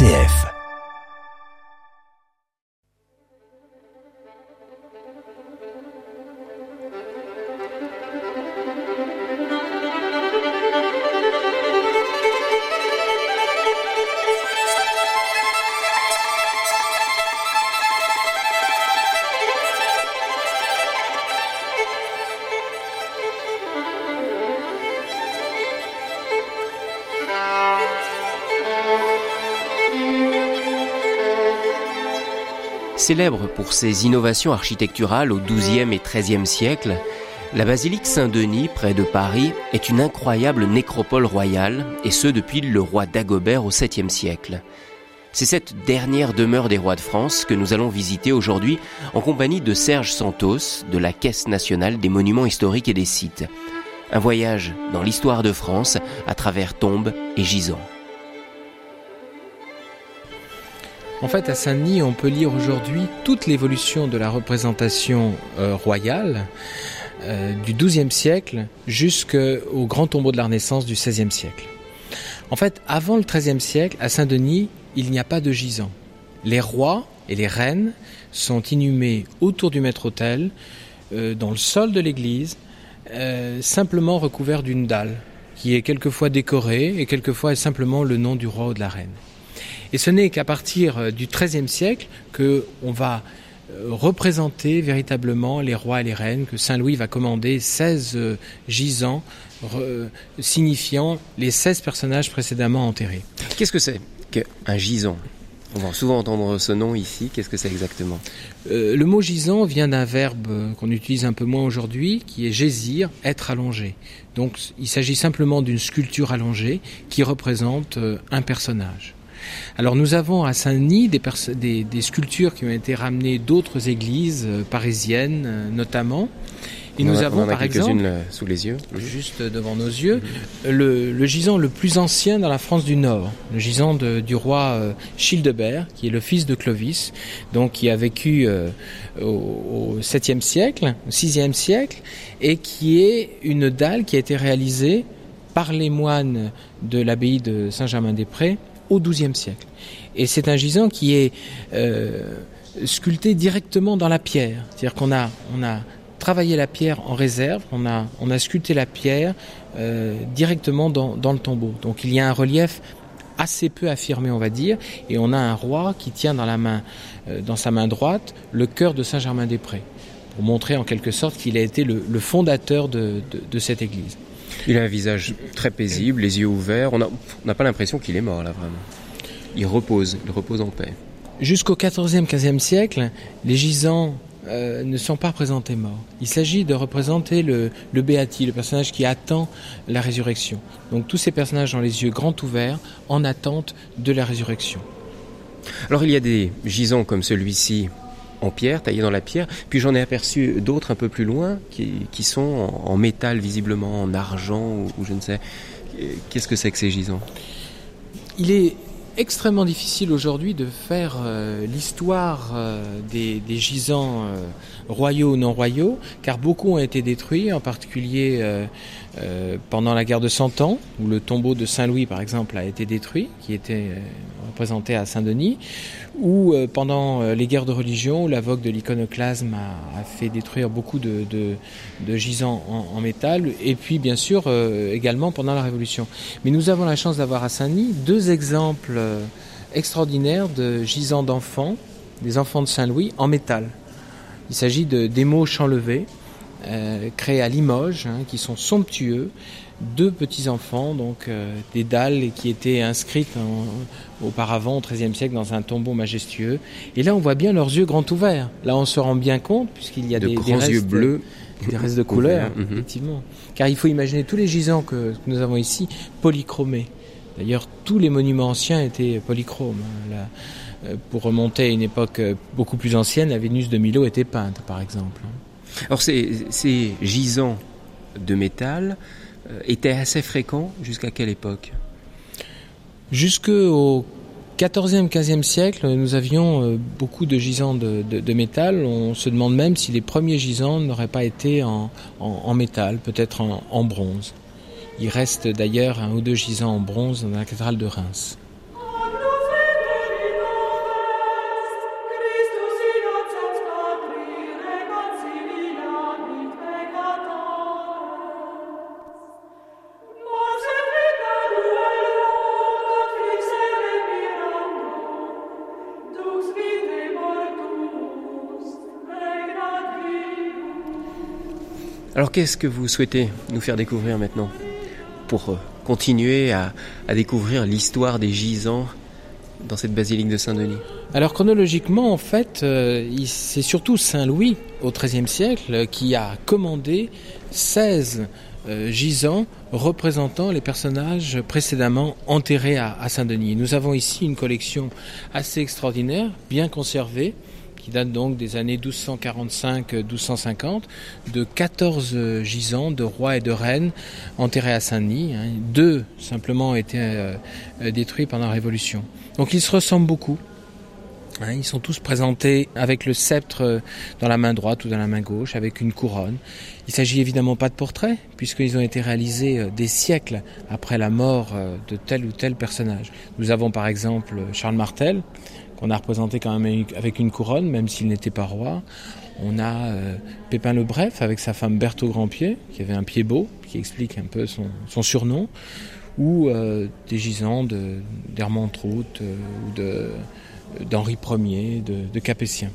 RCF. Célèbre pour ses innovations architecturales au XIIe et XIIIe siècle, la basilique Saint-Denis, près de Paris, est une incroyable nécropole royale, et ce depuis le roi Dagobert au 7e siècle. C'est cette dernière demeure des rois de France que nous allons visiter aujourd'hui en compagnie de Serge Santos de la Caisse nationale des monuments historiques et des sites. Un voyage dans l'histoire de France à travers tombes et gisants. En fait, à Saint-Denis, on peut lire aujourd'hui toute l'évolution de la représentation euh, royale euh, du XIIe siècle jusqu'au grand tombeau de la Renaissance du XVIe siècle. En fait, avant le XIIIe siècle, à Saint-Denis, il n'y a pas de gisant. Les rois et les reines sont inhumés autour du maître-autel, euh, dans le sol de l'église, simplement recouverts d'une dalle, qui est quelquefois décorée et quelquefois est simplement le nom du roi ou de la reine. Et ce n'est qu'à partir euh, du XIIIe siècle que on va euh, représenter véritablement les rois et les reines, que Saint Louis va commander 16 euh, gisants signifiant les 16 personnages précédemment enterrés. Qu'est-ce que c'est qu'un gisant on va souvent entendre ce nom ici. Qu'est-ce que c'est exactement? Le mot gisant vient d'un verbe qu'on utilise un peu moins aujourd'hui, qui est gésir, être allongé. Donc il s'agit simplement d'une sculpture allongée qui représente un personnage. Alors nous avons à Saint-Denis des, sculptures qui ont été ramenées d'autres églises euh, parisiennes euh, notamment. Et nous avons par exemple, euh, sous les yeux, juste devant nos yeux, le, gisant le plus ancien dans la France du Nord, le gisant du roi Childebert, qui est le fils de Clovis, donc qui a vécu au, 7e siècle, au 6e siècle, et qui est une dalle qui a été réalisée par les moines de l'abbaye de Saint-Germain-des-Prés au XIIe siècle. Et c'est un gisant qui est euh, sculpté directement dans la pierre. C'est-à-dire qu'on a, on a travaillé la pierre en réserve, on a, on a sculpté la pierre euh, directement dans, dans, le tombeau. Donc il y a un relief assez peu affirmé, on va dire, et on a un roi qui tient dans la main, euh, dans sa main droite, le cœur de Saint-Germain-des-Prés, pour montrer en quelque sorte qu'il a été le, fondateur de, de cette église. Il a un visage très paisible, les yeux ouverts. On n'a pas l'impression qu'il est mort là vraiment. Il repose, il repose en paix. Jusqu'au XIVe, XVe siècle, les gisants euh, ne sont pas représentés morts. Il s'agit de représenter le, le Béati, le personnage qui attend la résurrection. Donc tous ces personnages ont les yeux grands ouverts en attente de la résurrection. Alors il y a des gisants comme celui-ci en pierre, taillés dans la pierre. Puis j'en ai aperçu d'autres un peu plus loin qui, sont en, métal visiblement, en argent ou, je ne sais. Qu'est-ce que c'est que ces gisants? Il est extrêmement difficile aujourd'hui de faire euh, l'histoire euh, des, gisants euh, royaux ou non royaux, car beaucoup ont été détruits, en particulier pendant la guerre de Cent Ans, où le tombeau de Saint-Louis, par exemple, a été détruit, qui était représenté à Saint-Denis, ou pendant les guerres de religion, où la vogue de l'iconoclasme a, fait détruire beaucoup de, gisants en, en, métal, et puis bien sûr également pendant la Révolution. Mais nous avons la chance d'avoir à Saint-Denis deux exemples euh, extraordinaire de gisants d'enfants, des enfants de Saint-Louis, en métal. Il s'agit de d'émaux chanlevés, euh, créés à Limoges, hein, qui sont somptueux. Deux petits-enfants, donc euh, des dalles qui étaient inscrites auparavant au XIIIe siècle dans un tombeau majestueux. Et là, on voit bien leurs yeux grands ouverts. Là, on se rend bien compte, puisqu'il y a des, grands restes, yeux bleus. Des restes de couleur, mhm. effectivement. Car il faut imaginer tous les gisants que nous avons ici polychromés. D'ailleurs, tous les monuments anciens étaient polychromes. Hein. Euh, pour remonter à une époque euh, beaucoup plus ancienne, la Vénus de Milo était peinte, par exemple. Alors, ces, gisants de métal euh, étaient assez fréquents jusqu'à quelle époque? Jusqu'au 14e, 15e siècle, nous avions beaucoup de gisants de, métal. On se demande même si les premiers gisants n'auraient pas été en, métal, peut-être en bronze. Il reste d'ailleurs un ou deux gisants en bronze dans la cathédrale de Reims. Alors qu'est-ce que vous souhaitez nous faire découvrir maintenant pour continuer à, découvrir l'histoire des gisants dans cette basilique de Saint-Denis? Alors chronologiquement, en fait, c'est surtout Saint Louis au XIIIe siècle qui a commandé 16 euh, gisants représentant les personnages précédemment enterrés à, Saint-Denis. Nous avons ici une collection assez extraordinaire, bien conservée, qui date donc des années 1245-1250, de 14 gisants de rois et de reines enterrés à Saint-Denis. Hein. Deux simplement ont été euh, détruits pendant la Révolution. Donc ils se ressemblent beaucoup. Hein, ils sont tous présentés avec le sceptre euh, dans la main droite ou dans la main gauche, avec une couronne. Il s'agit évidemment pas de portraits, puisqu'ils ont été réalisés euh, des siècles après la mort euh, de tel ou tel personnage. Nous avons par exemple Charles Martel, qu'on a représenté quand même avec une couronne, même s'il n'était pas roi. On a Pépin le Bref avec sa femme Berthaud Grandpied, qui avait un pied beau, qui explique un peu son, surnom, ou des gisants d'Hermann Trout ou de d'Henri Ier, de, Capétien.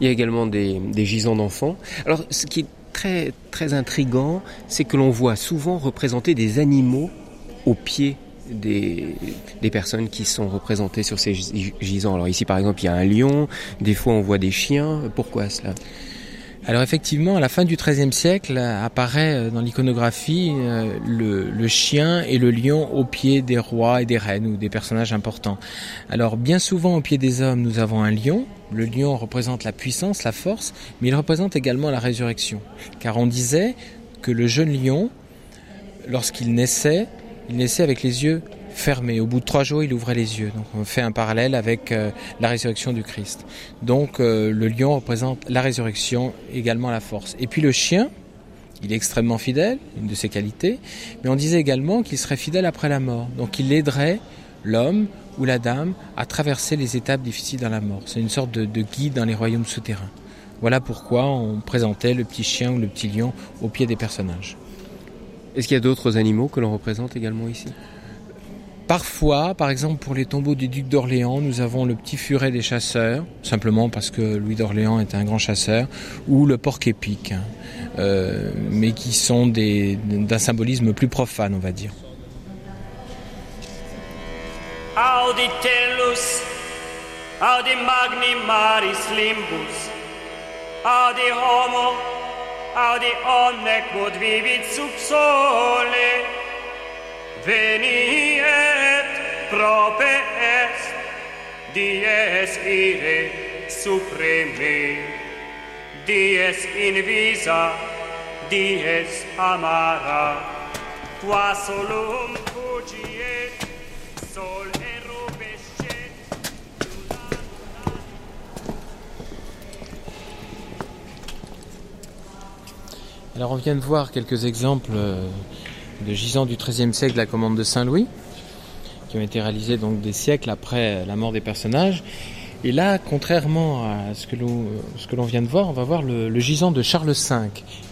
Il y a également des, gisants d'enfants. Alors, ce qui est très, très intrigant, c'est que l'on voit souvent représenter des animaux au pied des, personnes qui sont représentées sur ces gisants. Alors ici, par exemple, il y a un lion, des fois on voit des chiens. Pourquoi cela? Alors effectivement, à la fin du XIIIe siècle, apparaît euh, dans l'iconographie euh, le, chien et le lion au pied des rois et des reines ou des personnages importants. Alors bien souvent au pied des hommes, nous avons un lion. Le lion représente la puissance, la force, mais il représente également la résurrection. Car on disait que le jeune lion, lorsqu'il naissait, il naissait avec les yeux fermé. Au bout de trois jours, il ouvrait les yeux. Donc on fait un parallèle avec euh, la résurrection du Christ. Donc euh, le lion représente la résurrection, également la force. Et puis le chien, il est extrêmement fidèle, une de ses qualités, mais on disait également qu'il serait fidèle après la mort. Donc il aiderait l'homme ou la dame à traverser les étapes difficiles dans la mort. C'est une sorte de, de guide dans les royaumes souterrains. Voilà pourquoi on présentait le petit chien ou le petit lion au pied des personnages. Est-ce qu'il y a d'autres animaux que l'on représente également ici? Parfois, par exemple pour les tombeaux des ducs d'Orléans, nous avons le petit furet des chasseurs, simplement parce que Louis d'Orléans était un grand chasseur, ou le porc épique, hein, euh, mais qui sont d'un symbolisme plus profane, on va dire. Auditellus, audi magni maris limbus, audi homo, audi omne quod vivit sub sole. Veni et prope est dies ire supreme. Dies invisa dies amara. Qua solum fugiet sol Alors on vient de voir quelques exemples euh, de gisants du XIIIe siècle de la commande de Saint-Louis qui ont été réalisés donc des siècles après la mort des personnages. Et là, contrairement à ce que l'on vient de voir, on va voir le, gisant de Charles V.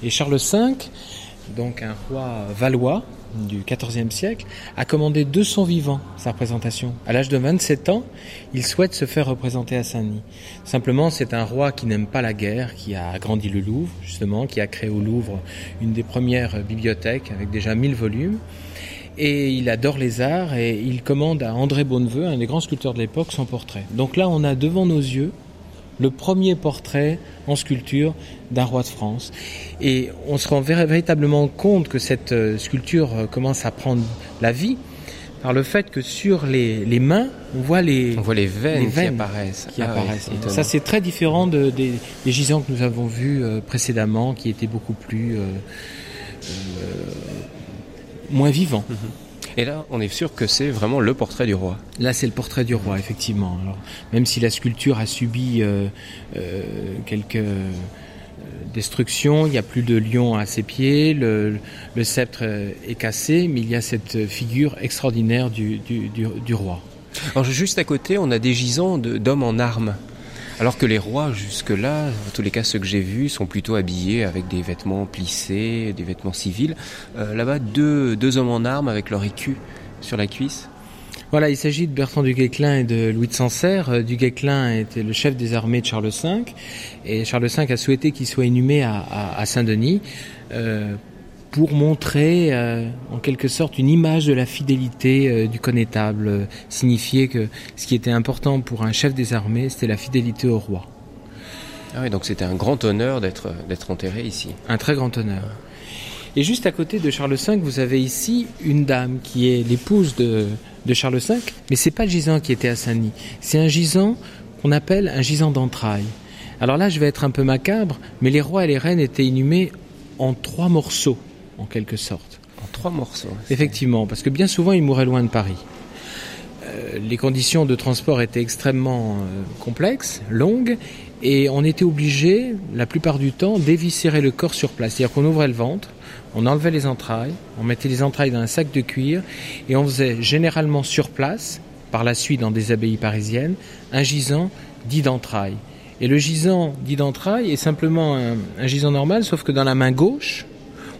Et Charles V, donc un roi valois du XIVe siècle, a commandé de son vivant sa représentation. À l'âge de 27 ans, il souhaite se faire représenter à Saint-Denis. Simplement, c'est un roi qui n'aime pas la guerre, qui a agrandi le Louvre, justement, qui a créé au Louvre une des premières bibliothèques avec déjà 1000 volumes et il adore les arts et il commande à André Bonneveux, un des grands sculpteurs de l'époque, son portrait. Donc là, on a devant nos yeux le premier portrait en sculpture d'un roi de France. Et on se rend véritablement compte que cette euh, sculpture euh, commence à prendre la vie par le fait que sur les, mains, on voit les, on voit les veines, qui apparaissent. Qui ah apparaissent. Ça, c'est très différent de, des, gisants que nous avons vus euh, précédemment, qui étaient beaucoup plus moins vivant. Et là, on est sûr que c'est vraiment le portrait du roi. Là, c'est le portrait du roi, effectivement. Alors, même si la sculpture a subi euh, euh, quelques euh, destructions, il n'y a plus de lion à ses pieds, le, sceptre est cassé, mais il y a cette figure extraordinaire du, du, du roi. Alors, juste à côté, on a des gisants d'hommes en armes. Alors que les rois, jusque-là, en tous les cas ceux que j'ai vus, sont plutôt habillés avec des vêtements plissés, des vêtements civils. Euh, là-bas, deux, hommes en armes avec leur écu sur la cuisse. Voilà, il s'agit de Bertrand du Guesclin et de Louis de Sancerre. Euh, du Guesclin était le chef des armées de Charles V et Charles V a souhaité qu'il soit inhumé à, Saint-Denis euh, pour montrer euh, en quelque sorte une image de la fidélité du connétable, signifier que ce qui était important pour un chef des armées, c'était la fidélité au roi. Ah oui, donc c'était un grand honneur d'être enterré ici. Un très grand honneur. Et juste à côté de Charles V, vous avez ici une dame qui est l'épouse de, Charles V, mais c'est pas le gisant qui était à Saint-Denis, c'est un gisant qu'on appelle un gisant d'entrailles. Alors là, je vais être un peu macabre, mais les rois et les reines étaient inhumés en trois morceaux, en quelque sorte. En trois morceaux Effectivement, parce que bien souvent, ils mouraient loin de Paris. Euh, les conditions de transport étaient extrêmement euh, complexes, longues, et on était obligé, la plupart du temps, d'éviscérer le corps sur place. C'est-à-dire qu'on ouvrait le ventre, on enlevait les entrailles, on mettait les entrailles dans un sac de cuir et on faisait généralement sur place, par la suite dans des abbayes parisiennes, un gisant dit d'entrailles. Et le gisant dit d'entrailles est simplement un, un gisant normal, sauf que dans la main gauche,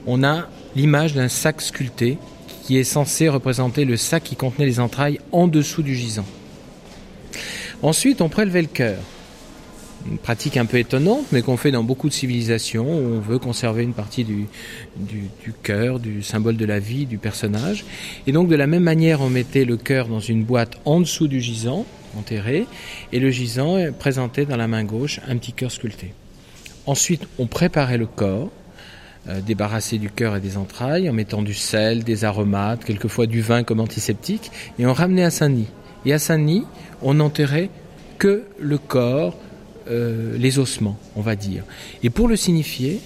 on a l'image d'un sac sculpté qui est censé représenter le sac qui contenait les entrailles en dessous du gisant. Ensuite, on prélevait le cœur une pratique un peu étonnante, mais qu'on fait dans beaucoup de civilisations où on veut conserver une partie du, du, du cœur, du symbole de la vie, du personnage. Et donc de la même manière, on mettait le cœur dans une boîte en dessous du gisant, enterré, et le gisant présentait dans la main gauche un petit cœur sculpté. Ensuite, on préparait le corps, euh, débarrassé du cœur et des entrailles, en mettant du sel, des aromates, quelquefois du vin comme antiseptique, et on ramenait à Saint-Denis. Et à Saint-Denis, on n'enterrait que le corps, euh, les ossements, on va dire. Et pour le signifier,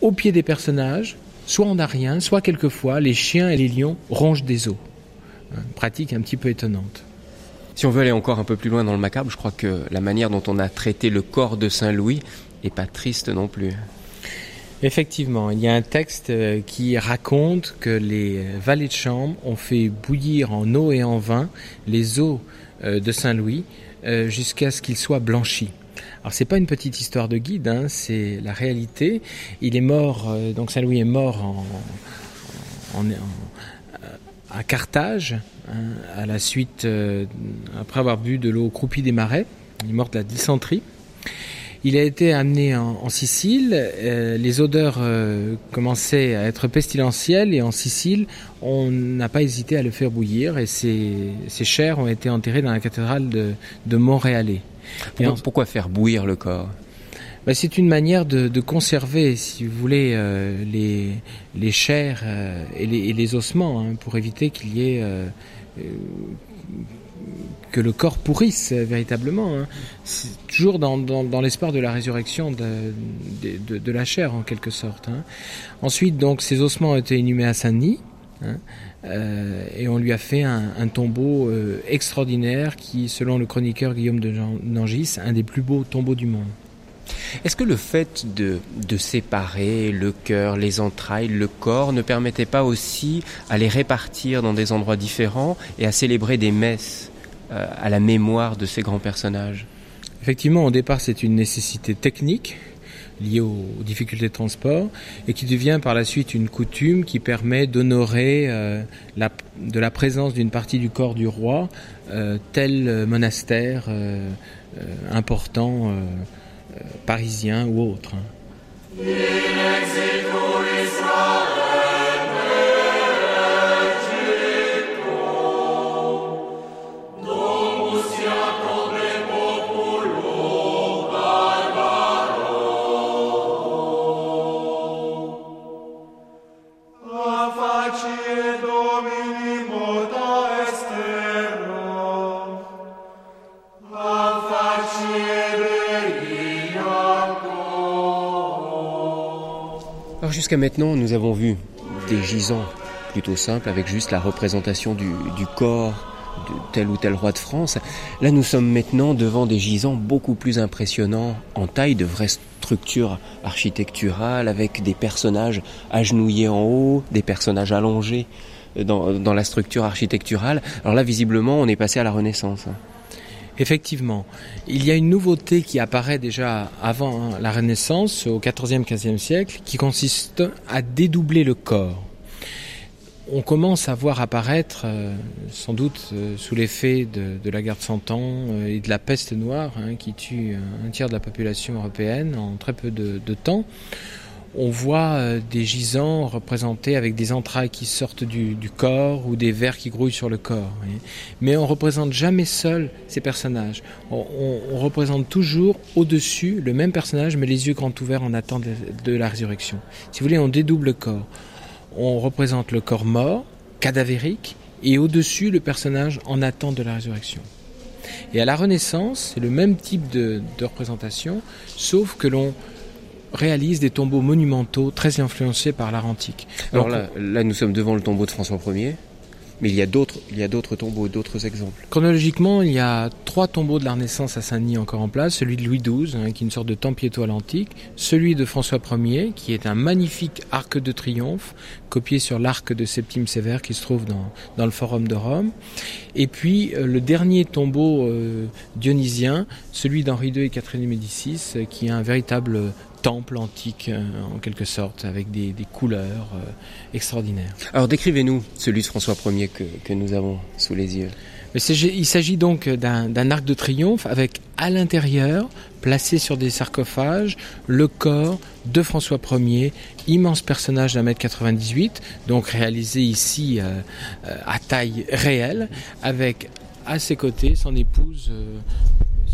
au pied des personnages, soit on n'a rien, soit quelquefois les chiens et les lions rongent des os. Une pratique un petit peu étonnante. Si on veut aller encore un peu plus loin dans le macabre, je crois que la manière dont on a traité le corps de Saint Louis est pas triste non plus. Effectivement, il y a un texte euh, qui raconte que les valets de chambre ont fait bouillir en eau et en vin les os euh, de Saint Louis jusqu'à ce qu'ils soient blanchis. Alors c'est pas une petite histoire de guide, hein, c'est la réalité. Il est mort, euh, donc Saint Louis est mort en, à Carthage hein, à la suite euh, après avoir bu de l'eau croupie des marais. Il est mort de la dysenterie. Il a été amené en, Sicile. Euh, les odeurs commençaient à être pestilentielles et en Sicile, on n'a pas hésité à le faire bouillir et ses, ses chairs ont été enterrées dans la cathédrale de, de Montréalais. Pourquoi, faire bouillir le corps? Bah, c'est une manière de, conserver, si vous voulez, euh, les, les chairs euh, et, les, ossements, hein, pour éviter qu'il y ait euh, que le corps pourrisse véritablement. Hein. Toujours dans, l'espoir de la résurrection de, de, la chair, en quelque sorte. Hein. Ensuite, donc, ces ossements ont été inhumés à Saint-Denis. Euh, et on lui a fait un, tombeau euh, extraordinaire qui, selon le chroniqueur Guillaume de Nangis, un des plus beaux tombeaux du monde. Est-ce que le fait de, séparer le cœur, les entrailles, le corps ne permettait pas aussi à les répartir dans des endroits différents et à célébrer des messes? euh, à la mémoire de ces grands personnages Effectivement, au départ, c'est une nécessité technique liées aux, difficultés de transport et qui devient par la suite une coutume qui permet d'honorer euh, de la présence d'une partie du corps du roi euh, tel monastère euh, important parisien ou autre. Hein. Jusqu'à maintenant, nous avons vu des gisants plutôt simples avec juste la représentation du, corps de tel ou tel roi de France. Là, nous sommes maintenant devant des gisants beaucoup plus impressionnants en taille, de vraies structures architecturales avec des personnages agenouillés en haut, des personnages allongés dans, dans la structure architecturale. Alors là, visiblement, on est passé à la Renaissance. Effectivement, il y a une nouveauté qui apparaît déjà avant hein, la Renaissance, au XIVe, XVe siècle, qui consiste à dédoubler le corps. on commence à voir apparaître, euh, sans doute euh, sous l'effet de, la guerre de Cent Ans euh, et de la peste noire hein, qui tue un tiers de la population européenne en très peu de, temps, on voit des gisants représentés avec des entrailles qui sortent du, corps ou des vers qui grouillent sur le corps. Mais on représente jamais seul ces personnages. On, représente toujours au-dessus le même personnage, mais les yeux grands ouverts en attente de la résurrection. Si vous voulez, on dédouble le corps on représente le corps mort, cadavérique, et au-dessus le personnage en attente de la résurrection. Et à la Renaissance, c'est le même type de, représentation, sauf que l'on réalise des tombeaux monumentaux très influencés par l'art antique. Alors là, là, nous sommes devant le tombeau de François Ier. Mais il y a d'autres, il y a d'autres tombeaux, d'autres exemples. Chronologiquement, il y a trois tombeaux de la Renaissance à Saint-Denis encore en place. Celui de Louis XII, hein, qui est une sorte de temple étoile antique. Celui de François Ier, qui est un magnifique arc de triomphe, copié sur l'arc de Septime Sévère qui se trouve dans, dans le Forum de Rome. Et puis, euh, le dernier tombeau euh, dionysien, celui d'Henri II et Catherine de Médicis, euh, qui est un véritable temple antique euh, en quelque sorte, avec des, couleurs euh, extraordinaires. Alors décrivez-nous celui de François Ier que, que nous avons sous les yeux. il s'agit donc d'un arc de triomphe avec à l'intérieur, placé sur des sarcophages, le corps de François Ier, immense personnage d'un mètre 98, donc réalisé ici euh, à taille réelle, avec à ses côtés son épouse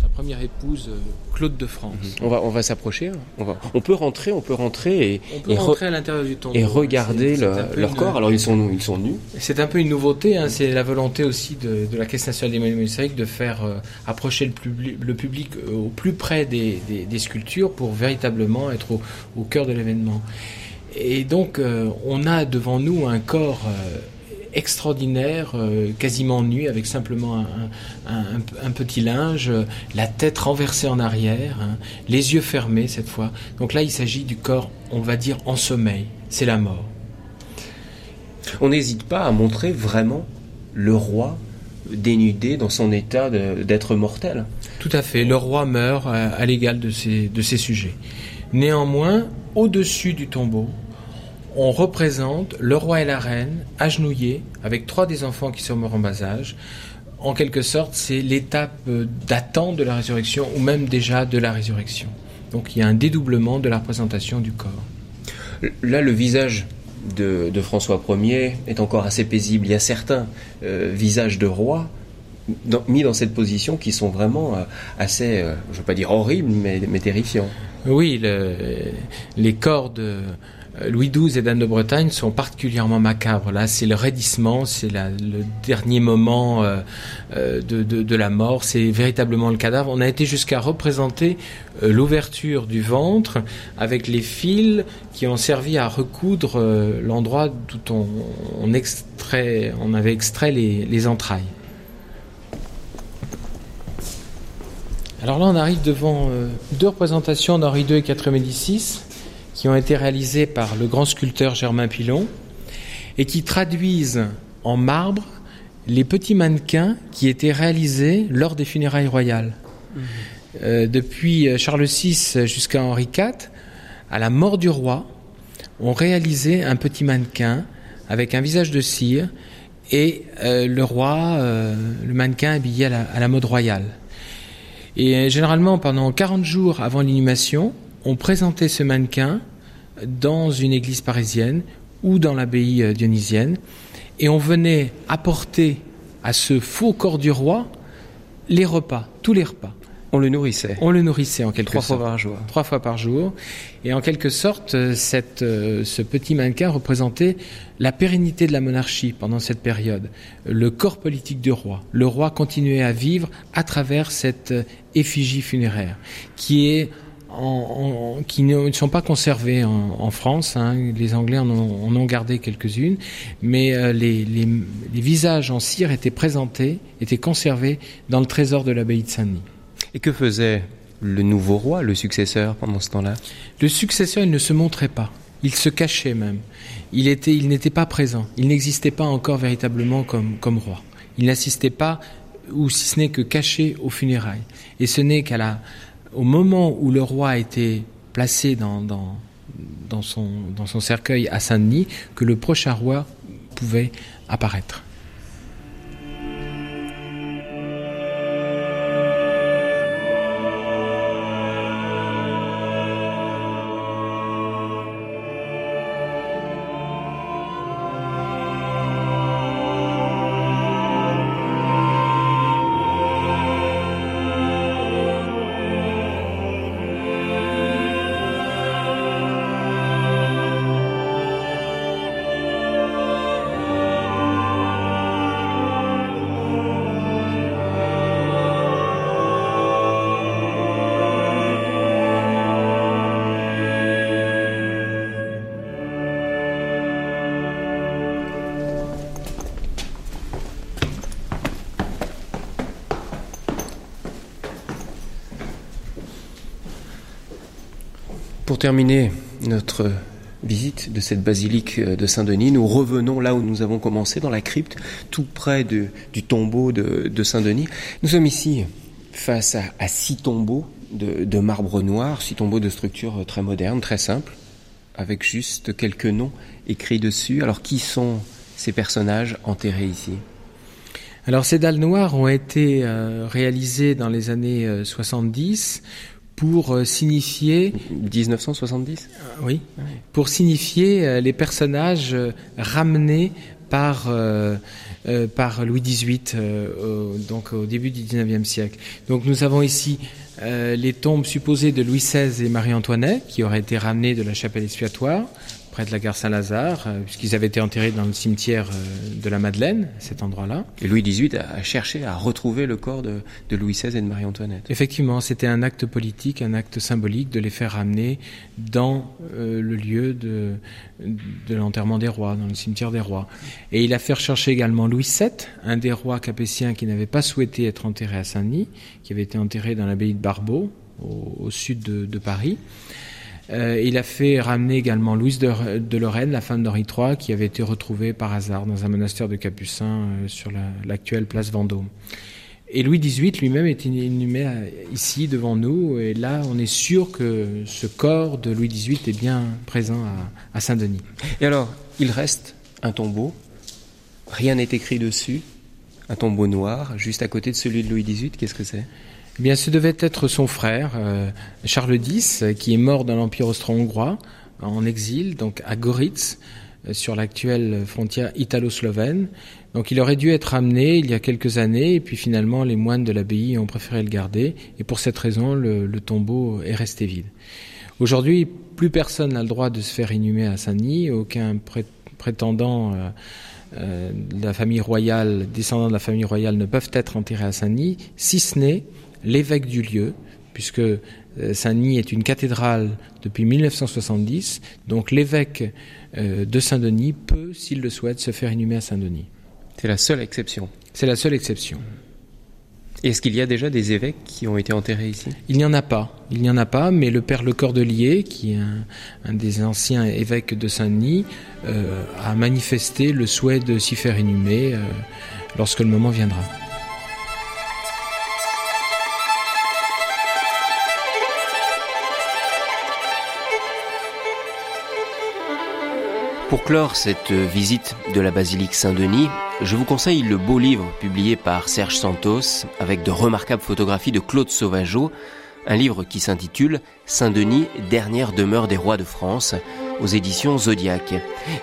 première épouse, euh, Claude de France. Mhm. On va, on va s'approcher. Hein. On, va, on peut rentrer, on peut rentrer et, rentrer à l'intérieur du tombeau. Et regarder leur corps. Alors ils sont, ils sont nus. C'est un peu une nouveauté. Hein. C'est la volonté aussi de, la Caisse nationale des monuments historiques de faire euh, approcher le, public, euh, au plus près des, sculptures pour véritablement être au, cœur de l'événement. Et donc on a devant nous un corps extraordinaire, euh, quasiment nu, avec simplement un, petit linge, la tête renversée en arrière, hein, les yeux fermés cette fois. Donc là, il s'agit du corps, on va dire, en sommeil. C'est la mort. On n'hésite pas à montrer vraiment le roi dénudé dans son état d'être mortel. Tout à fait. Le roi meurt à, l'égal de ses, de ses sujets. Néanmoins, au-dessus du tombeau, on représente le roi et la reine agenouillés avec trois des enfants qui sont morts en bas âge. En quelque sorte, c'est l'étape d'attente de la résurrection ou même déjà de la résurrection. Donc il y a un dédoublement de la représentation du corps. Là, le visage de, François Ier est encore assez paisible. Il y a certains euh, visages de rois mis dans cette position qui sont vraiment euh, assez, euh, je ne veux pas dire horribles, mais, mais terrifiants. Oui, les corps de euh, Louis XII et d'Anne de Bretagne sont particulièrement macabres. Là, c'est le raidissement, c'est le dernier moment euh, euh, de, la mort, c'est véritablement le cadavre. On a été jusqu'à représenter l'ouverture du ventre avec les fils qui ont servi à recoudre l'endroit d'où on, avait extrait les, les entrailles. Alors là, on arrive devant deux représentations d'Henri II et Catherine Médicis qui ont été réalisés par le grand sculpteur Germain Pilon et qui traduisent en marbre les petits mannequins qui étaient réalisés lors des funérailles royales. Mmh. Euh, depuis euh, Charles VI jusqu'à Henri IV, à la mort du roi, on réalisait un petit mannequin avec un visage de cire et euh, le roi, le mannequin habillé à la, à la, mode royale. Et généralement, pendant 40 jours avant l'inhumation, on présentait ce mannequin dans une église parisienne ou dans l'abbaye euh, dionysienne et on venait apporter à ce faux corps du roi les repas, tous les repas. On le nourrissait. On le nourrissait en quelque Trois sorte. fois par jour. Trois fois par jour. Et en quelque sorte, euh, cette, euh, ce petit mannequin représentait la pérennité de la monarchie pendant cette période, le corps politique du roi. Le roi continuait à vivre à travers cette effigie funéraire, qui est qui ne sont pas conservées en, France. Hein. Les Anglais en ont, gardé quelques-unes, mais euh, les, visages en cire étaient présentés, étaient conservés dans le trésor de l'abbaye de Saint-Denis. Et que faisait le nouveau roi, le successeur, pendant ce temps-là? Le successeur, il ne se montrait pas. Il se cachait même. Il était, il n'était pas présent. Il n'existait pas encore véritablement comme, comme roi. Il n'assistait pas, ou si ce n'est que caché aux funérailles. Et ce n'est qu'à la, au moment où le roi a été placé dans, son cercueil à Saint-Denis, que le prochain roi pouvait apparaître. Pour terminer notre visite de cette basilique de Saint-Denis, nous revenons là où nous avons commencé, dans la crypte, tout près du tombeau de, Saint-Denis. Nous sommes ici face à, six tombeaux de, marbre noir, six tombeaux de structure très moderne, très simple, avec juste quelques noms écrits dessus. Alors qui sont ces personnages enterrés ici? Alors ces dalles noires ont été euh, réalisées dans les années 70 euh, pour euh, signifier 1970 oui pour signifier les personnages ramenés par par Louis XVIII donc au début du XIXe siècle. Donc nous avons ici les tombes supposées de Louis XVI et Marie-Antoinette qui auraient été ramenées de la chapelle expiatoire près de la gare Saint-Lazare, euh, puisqu'ils avaient été enterrés dans le cimetière euh, de la Madeleine, cet endroit-là. Et Louis XVIII a cherché à retrouver le corps de, Louis XVI et de Marie-Antoinette. Effectivement, c'était un acte politique, un acte symbolique de les faire ramener dans euh, le lieu de, de l'enterrement des rois, dans le cimetière des rois. Et il a fait rechercher également Louis VII, un des rois capétiens qui n'avait pas souhaité être enterré à Saint-Denis, qui avait été enterré dans l'abbaye de Barbeau, au, sud de, de Paris. Euh, il a fait ramener également Louise de, Lorraine, la femme d'Henri III, qui avait été retrouvée par hasard dans un monastère de Capucins euh, sur l'actuelle place Vendôme. Et Louis XVIII lui-même est inhumé euh, ici devant nous, et là on est sûr que ce corps de Louis XVIII est bien présent à, à Saint-Denis. Et alors, il reste un tombeau, rien n'est écrit dessus, un tombeau noir, juste à côté de celui de Louis XVIII, qu'est-ce que c'est? Eh bien, ce devait être son frère, euh, Charles X, qui est mort dans l'Empire austro-hongrois, en exil, donc à Goritz, euh, sur l'actuelle frontière italo-slovène. Donc il aurait dû être amené il y a quelques années, et puis finalement les moines de l'abbaye ont préféré le garder, et pour cette raison le, tombeau est resté vide. Aujourd'hui, plus personne n'a le droit de se faire inhumer à Saint-Denis, aucun prétendant euh, de la famille royale, descendant de la famille royale ne peuvent être enterrés à Saint-Denis, si ce n'est l'évêque du lieu, puisque euh, Saint-Denis est une cathédrale depuis 1970, donc l'évêque euh, de Saint-Denis peut, s'il le souhaite, se faire inhumer à Saint-Denis. C'est la seule exception. C'est la seule exception. Est-ce qu'il y a déjà des évêques qui ont été enterrés ici? Il n'y en a pas. Il n'y en a pas, mais le père Le Cordelier, qui est un, des anciens évêques de Saint-Denis, euh, a manifesté le souhait de s'y faire inhumer lorsque le moment viendra. Pour clore cette visite de la basilique Saint-Denis, je vous conseille le beau livre publié par Serge Santos avec de remarquables photographies de Claude Sauvageau, un livre qui s'intitule Saint-Denis, dernière demeure des rois de France aux éditions Zodiac.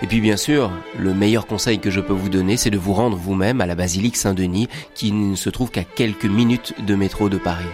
Et puis bien sûr, le meilleur conseil que je peux vous donner, c'est de vous rendre vous-même à la basilique Saint-Denis qui ne se trouve qu'à quelques minutes de métro de Paris.